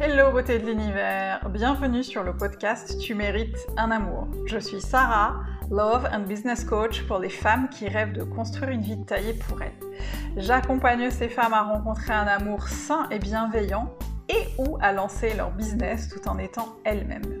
Hello beauté de l'univers, bienvenue sur le podcast Tu mérites un amour. Je suis Sarah, Love and Business Coach pour les femmes qui rêvent de construire une vie taillée pour elles. J'accompagne ces femmes à rencontrer un amour sain et bienveillant et ou à lancer leur business tout en étant elles-mêmes.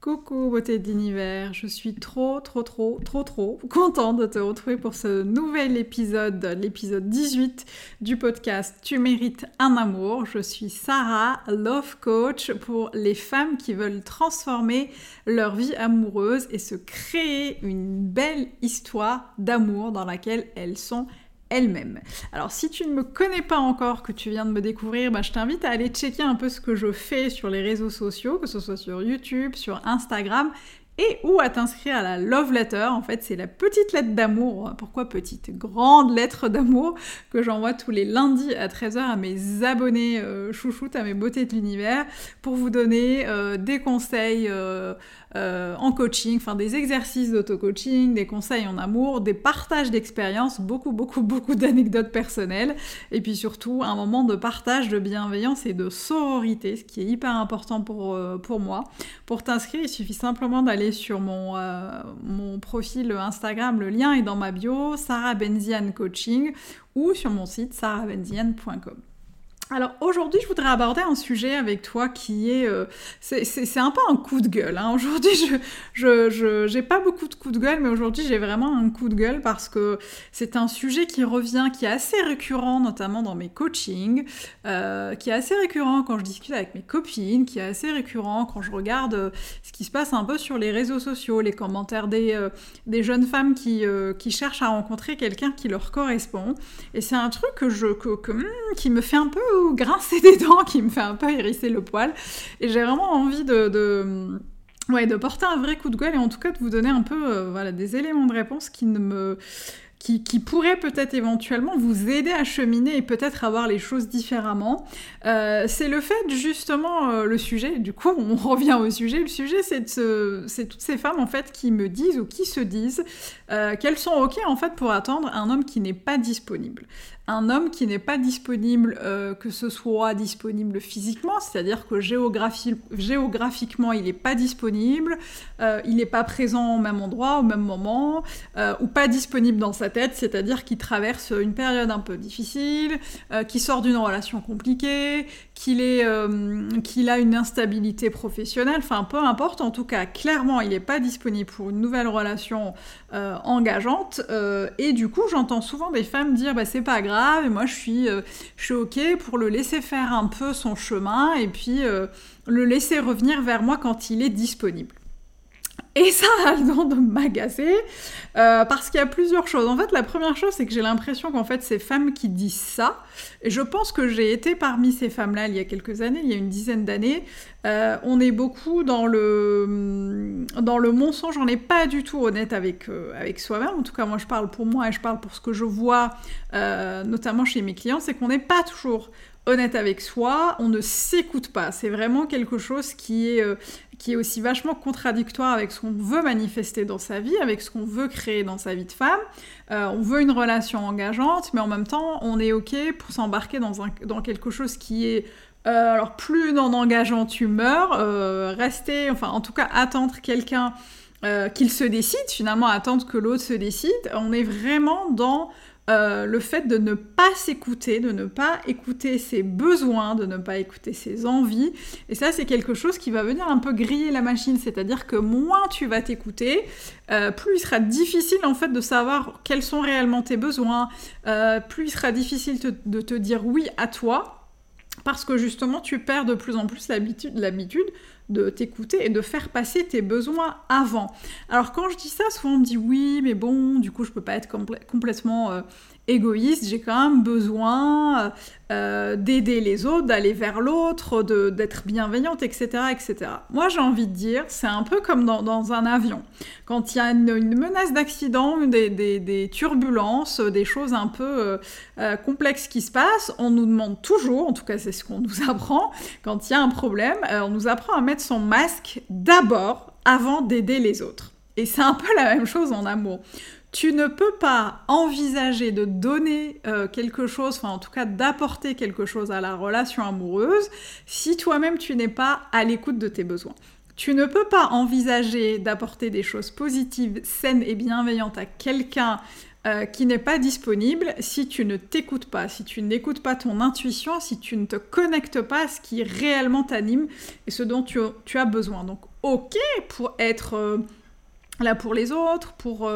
Coucou beauté de l'univers, je suis trop trop trop trop trop contente de te retrouver pour ce nouvel épisode, l'épisode 18 du podcast Tu mérites un amour. Je suis Sarah, love coach pour les femmes qui veulent transformer leur vie amoureuse et se créer une belle histoire d'amour dans laquelle elles sont elle-même. Alors si tu ne me connais pas encore, que tu viens de me découvrir, bah, je t'invite à aller checker un peu ce que je fais sur les réseaux sociaux, que ce soit sur YouTube, sur Instagram, et ou à t'inscrire à la Love Letter. En fait, c'est la petite lettre d'amour. Pourquoi petite Grande lettre d'amour que j'envoie tous les lundis à 13h à mes abonnés euh, chouchoutes, à mes beautés de l'univers, pour vous donner euh, des conseils. Euh, euh, en coaching, enfin des exercices d'auto-coaching, des conseils en amour, des partages d'expériences, beaucoup, beaucoup, beaucoup d'anecdotes personnelles, et puis surtout un moment de partage de bienveillance et de sororité, ce qui est hyper important pour, euh, pour moi. Pour t'inscrire, il suffit simplement d'aller sur mon, euh, mon profil Instagram, le lien est dans ma bio, Sarah Benzian Coaching, ou sur mon site sarahbenzian.com. Alors aujourd'hui, je voudrais aborder un sujet avec toi qui est, euh, c'est un peu un coup de gueule. Hein. Aujourd'hui, je j'ai pas beaucoup de coups de gueule, mais aujourd'hui j'ai vraiment un coup de gueule parce que c'est un sujet qui revient, qui est assez récurrent, notamment dans mes coachings, euh, qui est assez récurrent quand je discute avec mes copines, qui est assez récurrent quand je regarde euh, ce qui se passe un peu sur les réseaux sociaux, les commentaires des des jeunes femmes qui qui cherchent à rencontrer quelqu'un qui leur correspond. Et c'est un truc que je que, hmm, qui me fait un peu grincer des dents qui me fait un peu hérisser le poil. Et j'ai vraiment envie de, de, ouais, de porter un vrai coup de gueule et en tout cas de vous donner un peu euh, voilà, des éléments de réponse qui ne me qui, qui pourrait peut-être éventuellement vous aider à cheminer et peut-être avoir les choses différemment. Euh, c'est le fait justement euh, le sujet, du coup on revient au sujet, le sujet c'est c'est toutes ces femmes en fait qui me disent ou qui se disent euh, qu'elles sont ok en fait pour attendre un homme qui n'est pas disponible. Un homme qui n'est pas disponible, euh, que ce soit disponible physiquement, c'est-à-dire que géographiquement il n'est pas disponible, euh, il n'est pas présent au même endroit, au même moment, ou pas disponible dans sa tête, c'est-à-dire qu'il traverse une période un peu difficile, qu'il sort d'une relation compliquée, qu'il a une instabilité professionnelle, enfin peu importe, en tout cas clairement il n'est pas disponible pour une nouvelle relation engageante, et du coup j'entends souvent des femmes dire bah, c'est pas grave, et moi je suis, euh, je suis ok pour le laisser faire un peu son chemin et puis euh, le laisser revenir vers moi quand il est disponible. Et ça a le don de m'agacer euh, parce qu'il y a plusieurs choses. En fait, la première chose, c'est que j'ai l'impression qu'en fait, ces femmes qui disent ça, et je pense que j'ai été parmi ces femmes-là il y a quelques années, il y a une dizaine d'années, euh, on est beaucoup dans le, dans le mensonge, on n'est pas du tout honnête avec, euh, avec soi-même. En tout cas, moi, je parle pour moi et je parle pour ce que je vois, notamment chez mes clients, c'est qu'on n'est pas toujours honnête avec soi, on ne s'écoute pas. C'est vraiment quelque chose qui est, euh, qui est aussi vachement contradictoire avec ce qu'on veut manifester dans sa vie, avec ce qu'on veut créer dans sa vie de femme. Euh, on veut une relation engageante, mais en même temps, on est OK pour s'embarquer dans, dans quelque chose qui est euh, alors plus non engageant tu meurs, rester, enfin en tout cas attendre quelqu'un qu'il se décide, finalement attendre que l'autre se décide, on est vraiment dans euh, le fait de ne pas s'écouter, de ne pas écouter ses besoins, de ne pas écouter ses envies. Et ça, c'est quelque chose qui va venir un peu griller la machine. C'est-à-dire que moins tu vas t'écouter, euh, plus il sera difficile en fait de savoir quels sont réellement tes besoins, euh, plus il sera difficile de te dire oui à toi parce que justement tu perds de plus en plus l'habitude de t'écouter et de faire passer tes besoins avant. Alors quand je dis ça, souvent on me dit oui, mais bon, du coup je peux pas être complètement euh, égoïste, j'ai quand même besoin euh, d'aider les autres, d'aller vers l'autre, d'être bienveillante, etc., etc. Moi, j'ai envie de dire, c'est un peu comme dans, un avion. Quand il y a une, menace d'accident, des, des, turbulences, des choses un peu euh, euh, complexes qui se passent, on nous demande toujours, en tout cas c'est ce qu'on nous apprend, quand il y a un problème, on nous apprend à mettre son masque d'abord avant d'aider les autres. Et c'est un peu la même chose en amour. Tu ne peux pas envisager de donner euh, quelque chose, enfin en tout cas d'apporter quelque chose à la relation amoureuse si toi-même tu n'es pas à l'écoute de tes besoins. Tu ne peux pas envisager d'apporter des choses positives, saines et bienveillantes à quelqu'un euh, qui n'est pas disponible si tu ne t'écoutes pas, si tu n'écoutes pas ton intuition, si tu ne te connectes pas à ce qui réellement t'anime et ce dont tu, as besoin. Donc ok pour être... Euh, là pour les autres, pour,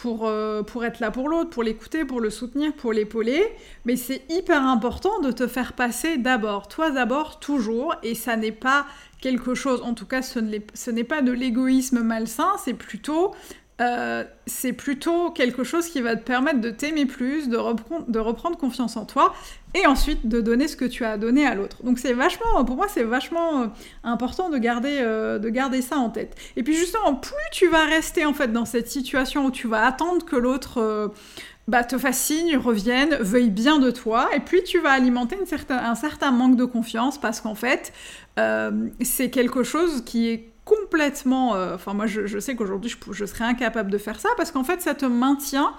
pour, euh, pour être là pour l'autre, pour l'écouter, pour le soutenir, pour l'épauler. Mais c'est hyper important de te faire passer d'abord. Toi d'abord, toujours. Et ça n'est pas quelque chose, en tout cas ce n'est pas de l'égoïsme malsain, c'est plutôt euh, c'est plutôt quelque chose qui va te permettre de t'aimer plus, de, reprendre confiance en toi, et ensuite de donner ce que tu as donné à l'autre. Donc c'est vachement, pour moi, c'est vachement euh, important de garder, euh, de garder ça en tête. Et puis justement, plus tu vas rester en fait dans cette situation où tu vas attendre que l'autre bah, te fasse signe, revienne, veuille bien de toi, et puis tu vas alimenter un certain manque de confiance parce qu'en fait, c'est quelque chose qui est complètement... Euh, enfin, moi, je, sais qu'aujourd'hui, je, serais incapable de faire ça parce qu'en fait, ça te maintient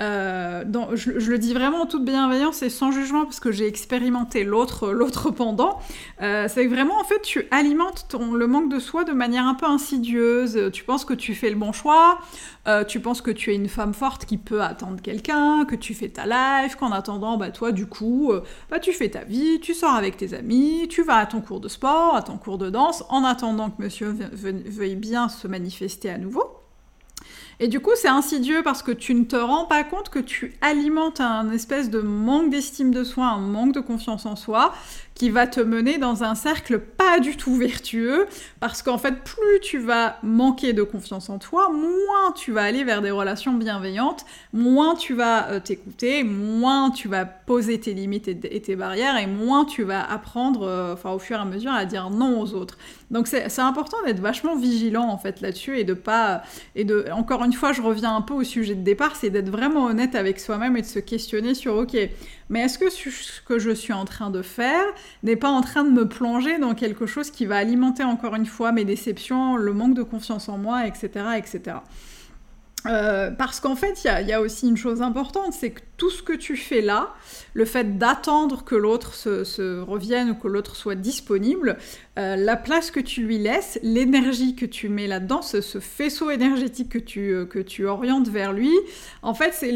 euh, je, le dis vraiment en toute bienveillance et sans jugement parce que j'ai expérimenté l'autre, l'autre pendant. Euh, c'est vraiment en fait tu alimentes ton, le manque de soi de manière un peu insidieuse. Tu penses que tu fais le bon choix, tu penses que tu es une femme forte qui peut attendre quelqu'un, que tu fais ta life, qu'en attendant, bah toi du coup, bah tu fais ta vie, tu sors avec tes amis, tu vas à ton cours de sport, à ton cours de danse, en attendant que monsieur veuille bien se manifester à nouveau. Et du coup, c'est insidieux parce que tu ne te rends pas compte que tu alimentes un espèce de manque d'estime de soi, un manque de confiance en soi, qui va te mener dans un cercle pas du tout vertueux, parce qu'en fait, plus tu vas manquer de confiance en toi, moins tu vas aller vers des relations bienveillantes, moins tu vas euh, t'écouter, moins tu vas poser tes limites et, tes barrières, et moins tu vas apprendre, euh, enfin au fur et à mesure, à dire non aux autres. Donc c'est important d'être vachement vigilant en fait là-dessus et de pas et de encore une fois, je reviens un peu au sujet de départ, c'est d'être vraiment honnête avec soi-même et de se questionner sur ok, mais est-ce que ce que je suis en train de faire n'est pas en train de me plonger dans quelque chose qui va alimenter encore une fois mes déceptions, le manque de confiance en moi, etc. etc. Euh, parce qu'en fait, il y, a aussi une chose importante, c'est que tout ce que tu fais là, le fait d'attendre que l'autre se, revienne ou que l'autre soit disponible, euh, la place que tu lui laisses, l'énergie que tu mets là-dedans, ce, faisceau énergétique que tu, euh, que tu orientes vers lui, en fait, c'est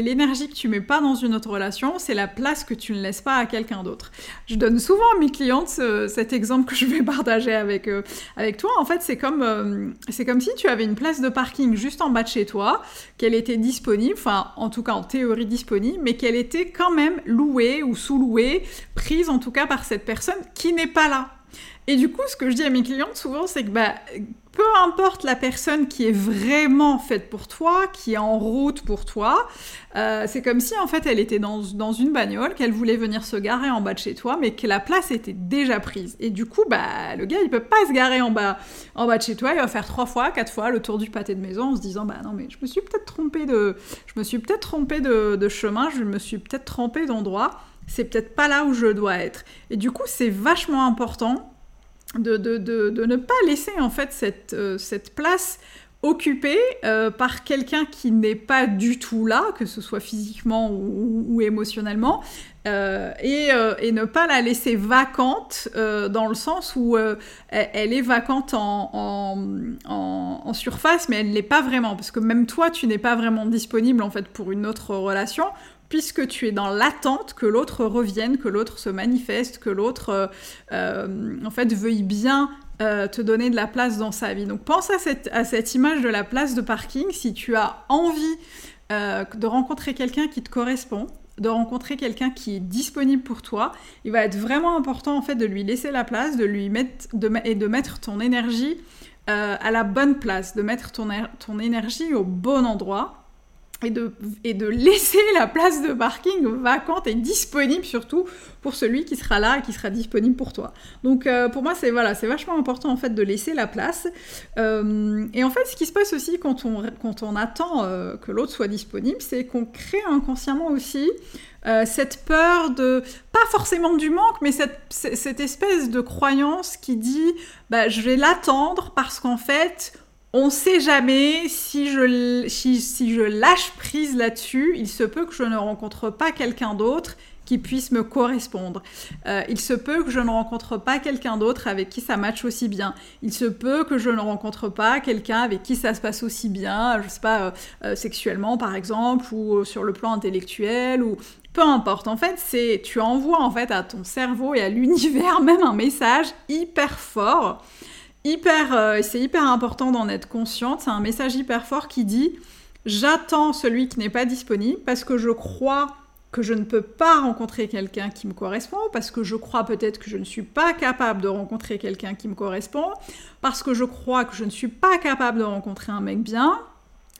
l'énergie que tu mets pas dans une autre relation, c'est la place que tu ne laisses pas à quelqu'un d'autre. Je donne souvent à mes clientes cet exemple que je vais partager avec, avec toi. En fait, c'est comme, c'est comme si tu avais une place de parking juste en bas de chez toi, qu'elle était disponible, enfin, en tout cas en théorie disponible, mais qu'elle était quand même louée ou sous-louée, prise en tout cas par cette personne qui n'est pas là. Et du coup, ce que je dis à mes clientes souvent, c'est que bah, peu importe la personne qui est vraiment faite pour toi, qui est en route pour toi, euh, c'est comme si en fait elle était dans, dans une bagnole, qu'elle voulait venir se garer en bas de chez toi, mais que la place était déjà prise. Et du coup, bah, le gars il peut pas se garer en bas, en bas de chez toi, il va faire trois fois, quatre fois le tour du pâté de maison en se disant bah non mais je me suis peut-être trompé de, je me suis peut-être trompé de, chemin, je me suis peut-être trompé d'endroit. C'est peut-être pas là où je dois être. Et du coup, c'est vachement important de, de, de, ne pas laisser en fait cette, euh, cette place occupée euh, par quelqu'un qui n'est pas du tout là, que ce soit physiquement ou, émotionnellement, euh, et, et, ne pas la laisser vacante dans le sens où elle, est vacante en, en, en surface, mais elle ne l'est pas vraiment, parce que même toi, tu n'es pas vraiment disponible en fait pour une autre relation puisque tu es dans l'attente que l'autre revienne, que l'autre se manifeste, que l'autre euh, euh, en fait veuille bien euh, te donner de la place dans sa vie. Donc pense à cette, image de la place de parking si tu as envie de rencontrer quelqu'un qui te correspond, de rencontrer quelqu'un qui est disponible pour toi, il va être vraiment important en fait de lui laisser la place, de lui mettre et de mettre ton énergie à la bonne place, de mettre ton, ton énergie au bon endroit et de, laisser la place de parking vacante et disponible surtout pour celui qui sera là et qui sera disponible pour toi. Donc euh, pour moi c'est voilà, c'est vachement important en fait de laisser la place. Euh, et en fait ce qui se passe aussi quand on, attend euh, que l'autre soit disponible, c'est qu'on crée inconsciemment aussi cette peur de, pas forcément du manque, mais cette, cette espèce de croyance qui dit bah, je vais l'attendre parce qu'en fait on sait jamais si je, lâche prise là-dessus, il se peut que je ne rencontre pas quelqu'un d'autre qui puisse me correspondre. Euh, il se peut que je ne rencontre pas quelqu'un d'autre avec qui ça matche aussi bien. Il se peut que je ne rencontre pas quelqu'un avec qui ça se passe aussi bien, je sais pas, euh, euh, sexuellement par exemple, ou sur le plan intellectuel, ou peu importe. En fait, c'est tu envoies en fait à ton cerveau et à l'univers même un message hyper fort euh, c'est hyper important d'en être consciente. C'est un message hyper fort qui dit j'attends celui qui n'est pas disponible parce que je crois que je ne peux pas rencontrer quelqu'un qui me correspond, parce que je crois peut-être que je ne suis pas capable de rencontrer quelqu'un qui me correspond, parce que je crois que je ne suis pas capable de rencontrer un mec bien,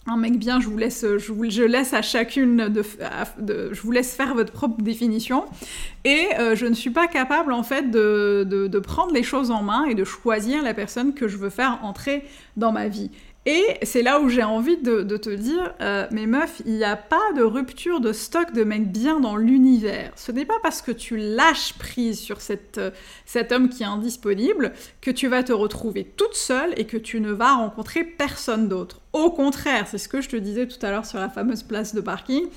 un mec bien, je vous laisse, je, laisse à chacune de, je vous laisse faire votre propre définition. Et euh, je ne suis pas capable en fait de, prendre les choses en main et de choisir la personne que je veux faire entrer dans ma vie. Et c'est là où j'ai envie de, te dire, euh, mais il n'y a pas de rupture de stock de mecs bien dans l'univers. Ce n'est pas parce que tu lâches prise sur euh, cet homme qui est indisponible que tu vas te retrouver toute seule et que tu ne vas rencontrer personne d'autre. Au contraire, c'est ce que je te disais tout à l'heure sur la fameuse place de parking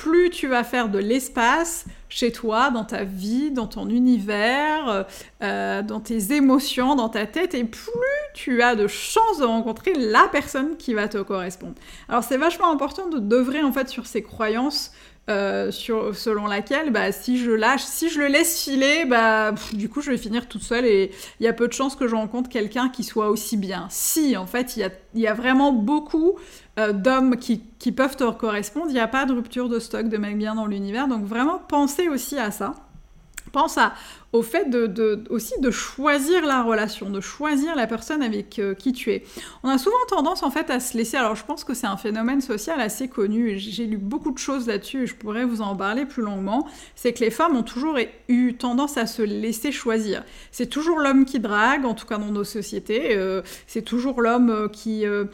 plus tu vas faire de l'espace chez toi, dans ta vie, dans ton univers, euh, dans tes émotions, dans ta tête, et plus tu as de chances de rencontrer la personne qui va te correspondre. Alors c'est vachement important de d'œuvrer en fait sur ces croyances euh, selon laquelle bah, si je lâche, si je le laisse filer, bah, du coup je vais finir toute seule et il y a peu de chances que je rencontre quelqu'un qui soit aussi bien. Si, en fait, il y a, y a, vraiment beaucoup euh, d'hommes qui, qui, peuvent te correspondre, il n'y a pas de rupture de stock de mecs bien dans l'univers, donc vraiment pensez aussi à ça. Pense au fait aussi de choisir la relation, de choisir la personne avec euh, qui tu es. On a souvent tendance en fait à se laisser, alors je pense que c'est un phénomène social assez connu, j'ai lu beaucoup de choses là-dessus et je pourrais vous en parler plus longuement, c'est que les femmes ont toujours eu tendance à se laisser choisir. C'est toujours l'homme qui drague, en tout cas dans nos sociétés, euh, c'est toujours l'homme euh,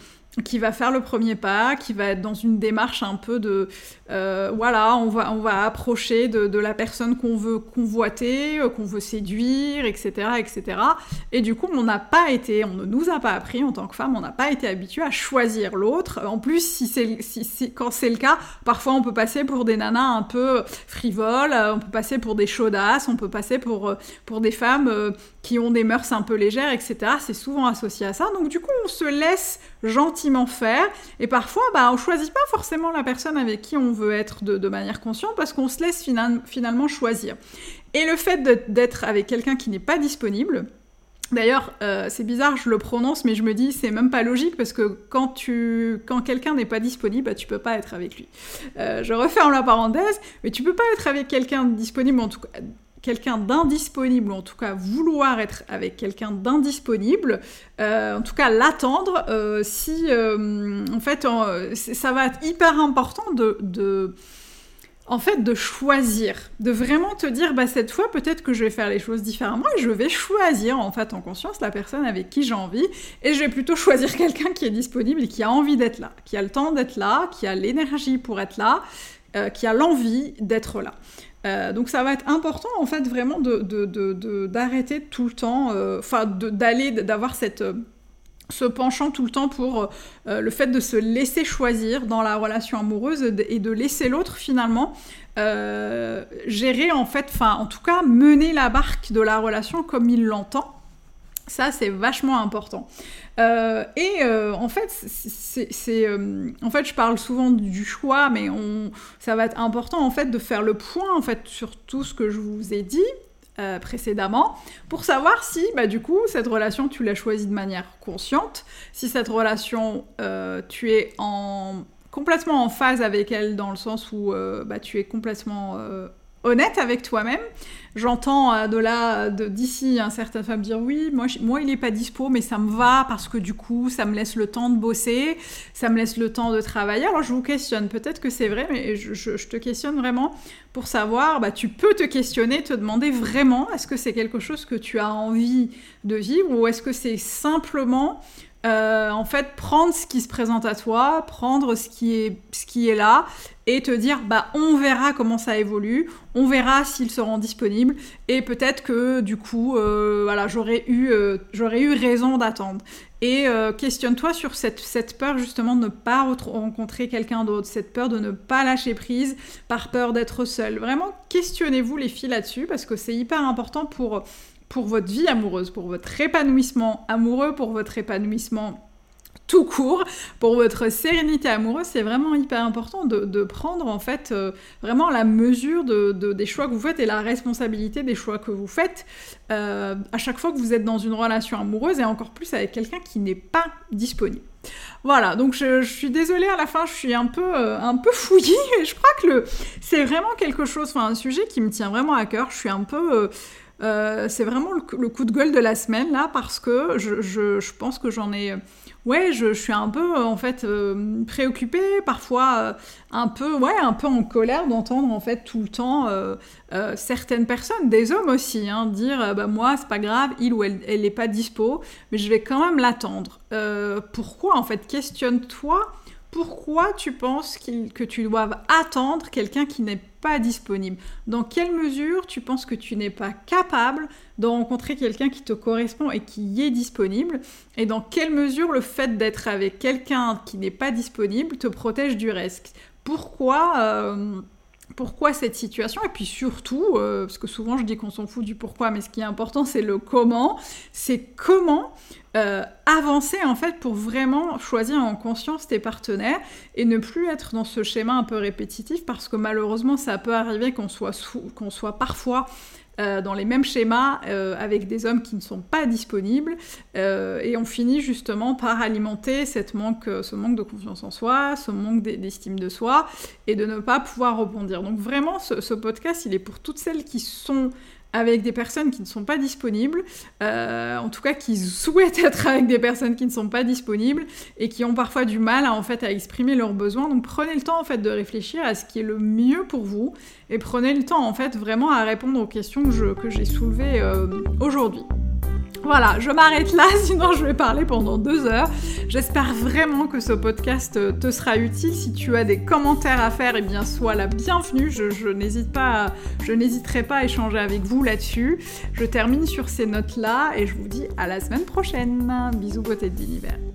qui va faire le premier pas, qui va être dans une démarche un peu de euh, voilà, on va, on va approcher de, la personne qu'on veut convoiter, euh, qu'on veut séduire, etc., etc. Et du coup, on n'a pas été, on ne nous a pas appris en tant que femme, on n'a pas été habitué à choisir l'autre. En plus, si c'est, si, quand c'est le cas, parfois on peut passer pour des nanas un peu frivoles, euh, on peut passer pour des chaudasses, on peut passer pour, pour des femmes qui ont des mœurs un peu légères, etc. C'est souvent associé à ça. Donc du coup, on se laisse gentiment faire. Et parfois, bah, on choisit pas forcément la personne avec qui on veut être de, manière consciente parce qu'on se laisse finalement choisir. Et le fait d'être avec quelqu'un qui n'est pas disponible, D'ailleurs, euh, c'est bizarre, je le prononce, mais je me dis c'est même pas logique parce que quand tu, quand quelqu'un n'est pas disponible, bah, tu peux pas être avec lui. Euh, je referme la parenthèse, mais tu peux pas être avec quelqu'un disponible en tout cas quelqu'un d'indisponible, ou en tout cas vouloir être avec quelqu'un d'indisponible, euh, en tout cas l'attendre, euh, si euh, en fait ça va être hyper important de, en fait de choisir, de vraiment te dire bah cette fois peut-être que je vais faire les choses différemment et je vais choisir en fait en conscience la personne avec qui j'ai envie et je vais plutôt choisir quelqu'un qui est disponible et qui a envie d'être là, qui a le temps d'être là, qui a l'énergie pour être là, qui a l'envie d'être là. Euh, donc ça va être important en fait vraiment d'arrêter tout le temps, euh, d'aller, d'avoir cette euh, ce penchant tout le temps pour le fait de se laisser choisir dans la relation amoureuse et de laisser l'autre finalement gérer en fait, enfin en tout cas mener la barque de la relation comme il l'entend. Ça, c'est vachement important. Euh, et euh, en fait, c'est, euh, en fait, je parle souvent du choix, mais ça va être important en fait de faire le point en fait sur tout ce que je vous ai dit précédemment pour savoir si, bah, du coup, cette relation tu l'as choisie de manière consciente, si cette relation tu es en complètement en phase avec elle dans le sens où bah, tu es complètement honnête avec toi-même. J'entends euh, de là, d'ici, un certaines femmes dire oui, moi, moi il n'est pas dispo, mais ça me va parce que du coup, ça me laisse le temps de bosser, ça me laisse le temps de travailler. Alors je vous questionne, peut-être que c'est vrai, mais je, te questionne vraiment pour savoir, bah, tu peux te questionner, te demander vraiment, est-ce que c'est quelque chose que tu as envie de vivre ou est-ce que c'est simplement euh, en fait, prendre ce qui se présente à toi, prendre ce qui est, ce qui est là, et te dire, bah, on verra comment ça évolue, on verra s'ils seront disponibles, et peut-être que du coup, euh, voilà, j'aurais eu, euh, j'aurais eu raison d'attendre. Et questionne-toi sur cette, cette, peur justement de ne pas rencontrer quelqu'un d'autre, cette peur de ne pas lâcher prise par peur d'être seul. Vraiment, questionnez-vous les filles là-dessus, parce que c'est hyper important pour pour votre vie amoureuse, pour votre épanouissement amoureux, pour votre épanouissement tout court, pour votre sérénité amoureuse, c'est vraiment hyper important de, prendre en fait euh, vraiment la mesure de, des choix que vous faites et la responsabilité des choix que vous faites euh, à chaque fois que vous êtes dans une relation amoureuse et encore plus avec quelqu'un qui n'est pas disponible. Voilà, donc je, suis désolée à la fin, je suis un peu, euh, un peu fouillie, et je crois que c'est vraiment quelque chose, enfin un sujet qui me tient vraiment à cœur, je suis un peu... Euh, c'est vraiment le, coup de gueule de la semaine là parce que je, pense que j'en ai ouais je, suis un peu en fait euh, préoccupée parfois euh, un peu ouais un peu en colère d'entendre en fait tout le temps certaines personnes des hommes aussi hein, dire bah moi c'est pas grave il ou elle elle est pas dispo mais je vais quand même l'attendre. Pourquoi en fait? Questionne-toi pourquoi tu penses que tu dois attendre quelqu'un qui n'est pas disponible? Dans quelle mesure tu penses que tu n'es pas capable de rencontrer quelqu'un qui te correspond et qui est disponible? Et dans quelle mesure le fait d'être avec quelqu'un qui n'est pas disponible te protège du reste? Pourquoi euh, pourquoi cette situation et puis surtout, euh, parce que souvent je dis qu'on s'en fout du pourquoi, mais ce qui est important c'est le comment, c'est comment euh, avancer en fait pour vraiment choisir en conscience tes partenaires et ne plus être dans ce schéma un peu répétitif parce que malheureusement ça peut arriver qu'on soit, qu'on soit parfois euh, dans les mêmes schémas euh, avec des hommes qui ne sont pas disponibles euh, et on finit justement par alimenter cette manque, ce manque de confiance en soi, ce manque d'estime de soi et de ne pas pouvoir rebondir. Donc vraiment ce, ce podcast il est pour toutes celles qui sont avec des personnes qui ne sont pas disponibles, euh, en tout cas qui souhaitent être avec des personnes qui ne sont pas disponibles et qui ont parfois du mal à, en fait, exprimer leurs besoins. Donc prenez le temps en fait de réfléchir à ce qui est le mieux pour vous et prenez le temps en fait vraiment à répondre aux questions que j'ai soulevées euh, aujourd'hui. Voilà, je m'arrête là, sinon je vais parler pendant deux heures. J'espère vraiment que ce podcast te sera utile. Si tu as des commentaires à faire, eh bien sois la bienvenue. Je, je n'hésiterai pas à échanger avec vous là-dessus. Je termine sur ces notes-là et je vous dis à la semaine prochaine. Bisous beauté de l'univers.